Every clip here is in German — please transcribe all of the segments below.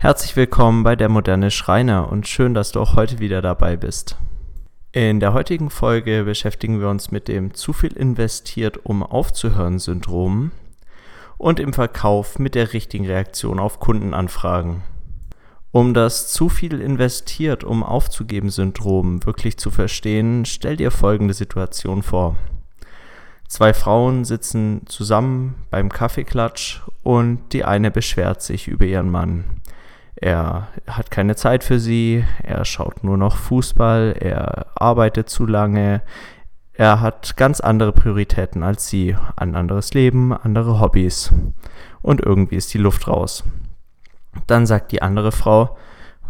Herzlich willkommen bei der moderne Schreiner und schön, dass du auch heute wieder dabei bist. In der heutigen Folge beschäftigen wir uns mit dem zu viel investiert, um aufzuhören Syndrom und im Verkauf mit der richtigen Reaktion auf Kundenanfragen. Um das zu viel investiert, um aufzugeben Syndrom wirklich zu verstehen, stell dir folgende Situation vor. Zwei Frauen sitzen zusammen beim Kaffeeklatsch und die eine beschwert sich über ihren Mann. Er hat keine Zeit für sie, er schaut nur noch Fußball, er arbeitet zu lange, er hat ganz andere Prioritäten als sie, ein anderes Leben, andere Hobbys. Und irgendwie ist die Luft raus. Dann sagt die andere Frau,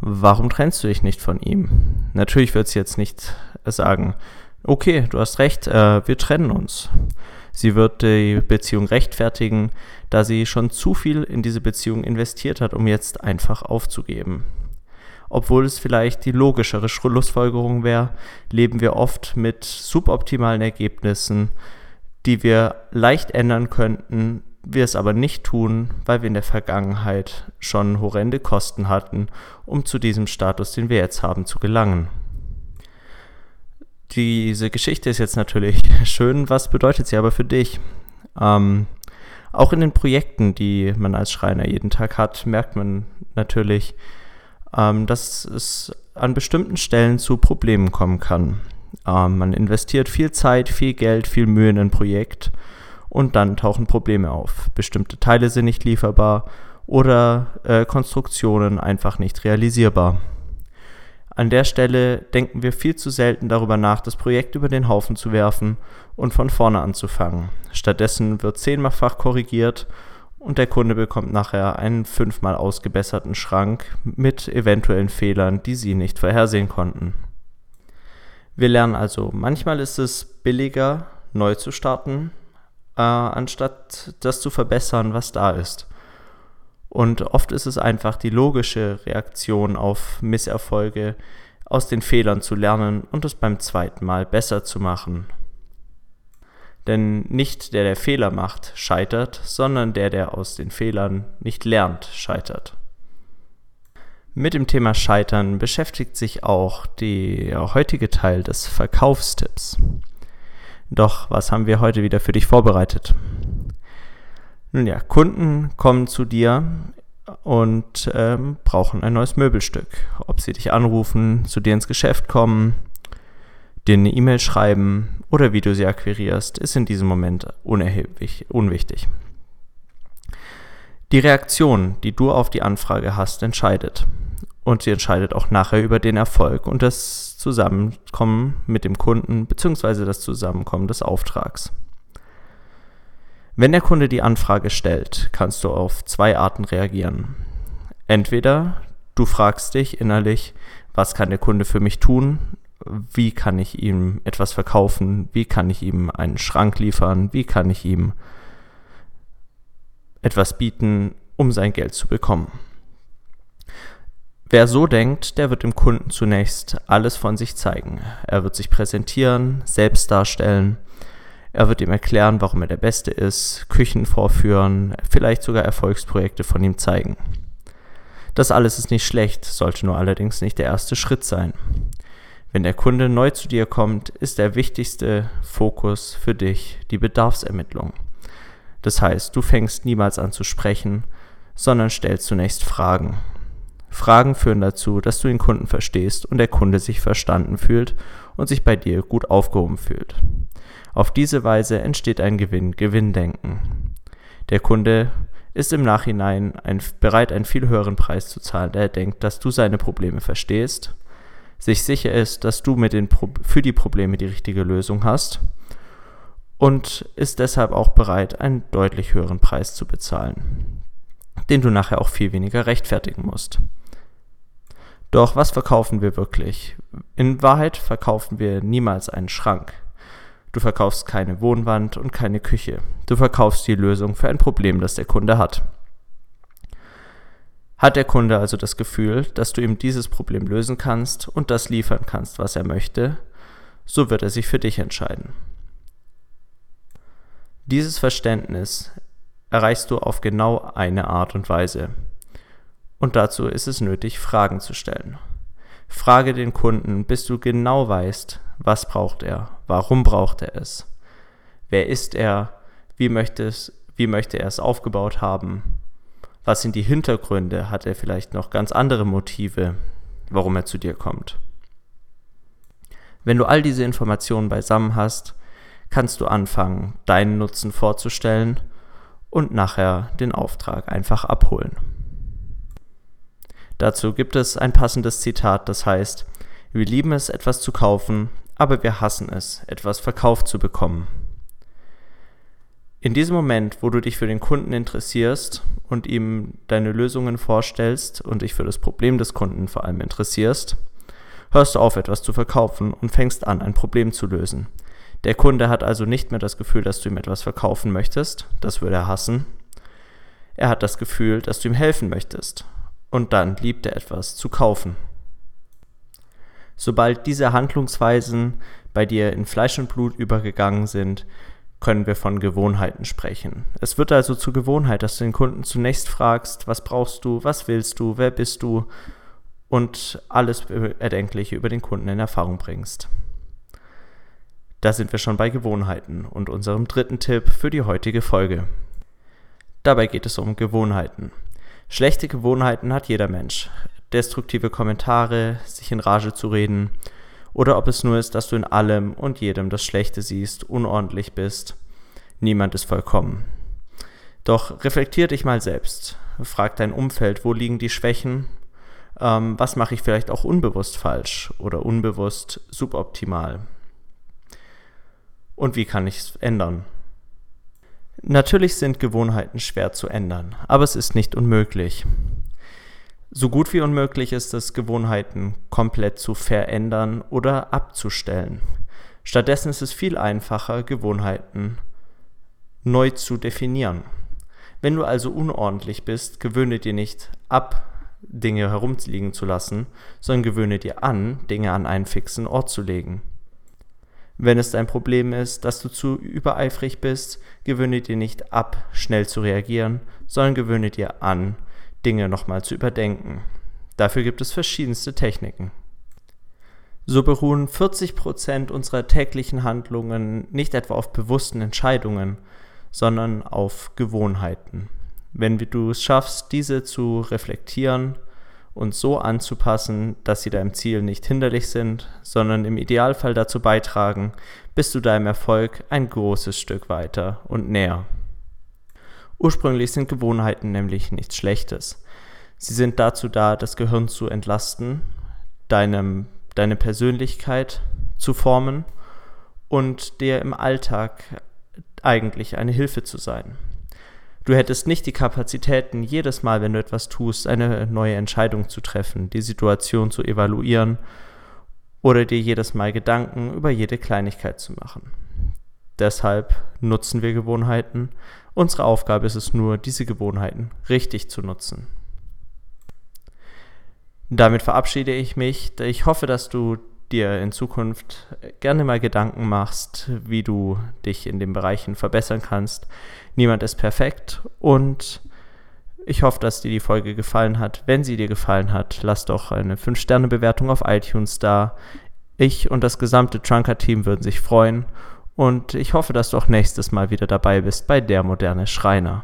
warum trennst du dich nicht von ihm? Natürlich wird sie jetzt nicht sagen, okay, du hast recht, äh, wir trennen uns. Sie wird die Beziehung rechtfertigen, da sie schon zu viel in diese Beziehung investiert hat, um jetzt einfach aufzugeben. Obwohl es vielleicht die logischere Schlussfolgerung wäre, leben wir oft mit suboptimalen Ergebnissen, die wir leicht ändern könnten, wir es aber nicht tun, weil wir in der Vergangenheit schon horrende Kosten hatten, um zu diesem Status, den wir jetzt haben, zu gelangen. Diese Geschichte ist jetzt natürlich schön. Was bedeutet sie aber für dich? Ähm, auch in den Projekten, die man als Schreiner jeden Tag hat, merkt man natürlich, ähm, dass es an bestimmten Stellen zu Problemen kommen kann. Ähm, man investiert viel Zeit, viel Geld, viel Mühe in ein Projekt und dann tauchen Probleme auf. Bestimmte Teile sind nicht lieferbar oder äh, Konstruktionen einfach nicht realisierbar. An der Stelle denken wir viel zu selten darüber nach, das Projekt über den Haufen zu werfen und von vorne anzufangen. Stattdessen wird zehnfach korrigiert und der Kunde bekommt nachher einen fünfmal ausgebesserten Schrank mit eventuellen Fehlern, die Sie nicht vorhersehen konnten. Wir lernen also, manchmal ist es billiger, neu zu starten, äh, anstatt das zu verbessern, was da ist. Und oft ist es einfach die logische Reaktion auf Misserfolge, aus den Fehlern zu lernen und es beim zweiten Mal besser zu machen. Denn nicht der, der Fehler macht, scheitert, sondern der, der aus den Fehlern nicht lernt, scheitert. Mit dem Thema Scheitern beschäftigt sich auch der heutige Teil des Verkaufstipps. Doch was haben wir heute wieder für dich vorbereitet? Ja, Kunden kommen zu dir und ähm, brauchen ein neues Möbelstück. Ob sie dich anrufen, zu dir ins Geschäft kommen, dir eine E-Mail schreiben oder wie du sie akquirierst, ist in diesem Moment unerheblich, unwichtig. Die Reaktion, die du auf die Anfrage hast, entscheidet. Und sie entscheidet auch nachher über den Erfolg und das Zusammenkommen mit dem Kunden bzw. das Zusammenkommen des Auftrags. Wenn der Kunde die Anfrage stellt, kannst du auf zwei Arten reagieren. Entweder du fragst dich innerlich, was kann der Kunde für mich tun? Wie kann ich ihm etwas verkaufen? Wie kann ich ihm einen Schrank liefern? Wie kann ich ihm etwas bieten, um sein Geld zu bekommen? Wer so denkt, der wird dem Kunden zunächst alles von sich zeigen. Er wird sich präsentieren, selbst darstellen er wird ihm erklären, warum er der Beste ist, Küchen vorführen, vielleicht sogar Erfolgsprojekte von ihm zeigen. Das alles ist nicht schlecht, sollte nur allerdings nicht der erste Schritt sein. Wenn der Kunde neu zu dir kommt, ist der wichtigste Fokus für dich die Bedarfsermittlung. Das heißt, du fängst niemals an zu sprechen, sondern stellst zunächst Fragen. Fragen führen dazu, dass du den Kunden verstehst und der Kunde sich verstanden fühlt und sich bei dir gut aufgehoben fühlt. Auf diese Weise entsteht ein Gewinn-Gewinn-Denken. Der Kunde ist im Nachhinein ein, bereit, einen viel höheren Preis zu zahlen, da er denkt, dass du seine Probleme verstehst, sich sicher ist, dass du mit den Pro für die Probleme die richtige Lösung hast und ist deshalb auch bereit, einen deutlich höheren Preis zu bezahlen, den du nachher auch viel weniger rechtfertigen musst. Doch was verkaufen wir wirklich? In Wahrheit verkaufen wir niemals einen Schrank. Du verkaufst keine Wohnwand und keine Küche. Du verkaufst die Lösung für ein Problem, das der Kunde hat. Hat der Kunde also das Gefühl, dass du ihm dieses Problem lösen kannst und das liefern kannst, was er möchte, so wird er sich für dich entscheiden. Dieses Verständnis erreichst du auf genau eine Art und Weise. Und dazu ist es nötig, Fragen zu stellen. Frage den Kunden, bis du genau weißt, was braucht er, warum braucht er es, wer ist er, wie möchte, es, wie möchte er es aufgebaut haben, was sind die Hintergründe, hat er vielleicht noch ganz andere Motive, warum er zu dir kommt. Wenn du all diese Informationen beisammen hast, kannst du anfangen, deinen Nutzen vorzustellen und nachher den Auftrag einfach abholen. Dazu gibt es ein passendes Zitat, das heißt, wir lieben es, etwas zu kaufen, aber wir hassen es, etwas verkauft zu bekommen. In diesem Moment, wo du dich für den Kunden interessierst und ihm deine Lösungen vorstellst und dich für das Problem des Kunden vor allem interessierst, hörst du auf, etwas zu verkaufen und fängst an, ein Problem zu lösen. Der Kunde hat also nicht mehr das Gefühl, dass du ihm etwas verkaufen möchtest, das würde er hassen. Er hat das Gefühl, dass du ihm helfen möchtest, und dann liebt er etwas zu kaufen. Sobald diese Handlungsweisen bei dir in Fleisch und Blut übergegangen sind, können wir von Gewohnheiten sprechen. Es wird also zur Gewohnheit, dass du den Kunden zunächst fragst, was brauchst du, was willst du, wer bist du und alles Erdenkliche über den Kunden in Erfahrung bringst. Da sind wir schon bei Gewohnheiten und unserem dritten Tipp für die heutige Folge. Dabei geht es um Gewohnheiten. Schlechte Gewohnheiten hat jeder Mensch. Destruktive Kommentare, sich in Rage zu reden oder ob es nur ist, dass du in allem und jedem das Schlechte siehst, unordentlich bist. Niemand ist vollkommen. Doch reflektier dich mal selbst. Frag dein Umfeld, wo liegen die Schwächen? Ähm, was mache ich vielleicht auch unbewusst falsch oder unbewusst suboptimal? Und wie kann ich es ändern? Natürlich sind Gewohnheiten schwer zu ändern, aber es ist nicht unmöglich. So gut wie unmöglich ist es, Gewohnheiten komplett zu verändern oder abzustellen. Stattdessen ist es viel einfacher, Gewohnheiten neu zu definieren. Wenn du also unordentlich bist, gewöhne dir nicht ab, Dinge herumliegen zu lassen, sondern gewöhne dir an, Dinge an einen fixen Ort zu legen. Wenn es dein Problem ist, dass du zu übereifrig bist, gewöhne dir nicht ab, schnell zu reagieren, sondern gewöhne dir an, Dinge nochmal zu überdenken. Dafür gibt es verschiedenste Techniken. So beruhen 40% unserer täglichen Handlungen nicht etwa auf bewussten Entscheidungen, sondern auf Gewohnheiten. Wenn du es schaffst, diese zu reflektieren, und so anzupassen, dass sie deinem Ziel nicht hinderlich sind, sondern im Idealfall dazu beitragen, bist du deinem Erfolg ein großes Stück weiter und näher. Ursprünglich sind Gewohnheiten nämlich nichts Schlechtes. Sie sind dazu da, das Gehirn zu entlasten, deinem, deine Persönlichkeit zu formen und dir im Alltag eigentlich eine Hilfe zu sein. Du hättest nicht die Kapazitäten, jedes Mal, wenn du etwas tust, eine neue Entscheidung zu treffen, die Situation zu evaluieren oder dir jedes Mal Gedanken über jede Kleinigkeit zu machen. Deshalb nutzen wir Gewohnheiten. Unsere Aufgabe ist es nur, diese Gewohnheiten richtig zu nutzen. Damit verabschiede ich mich. Ich hoffe, dass du dir in Zukunft gerne mal Gedanken machst, wie du dich in den Bereichen verbessern kannst. Niemand ist perfekt und ich hoffe, dass dir die Folge gefallen hat. Wenn sie dir gefallen hat, lass doch eine 5-Sterne-Bewertung auf iTunes da. Ich und das gesamte Trunker-Team würden sich freuen und ich hoffe, dass du auch nächstes Mal wieder dabei bist bei Der moderne Schreiner.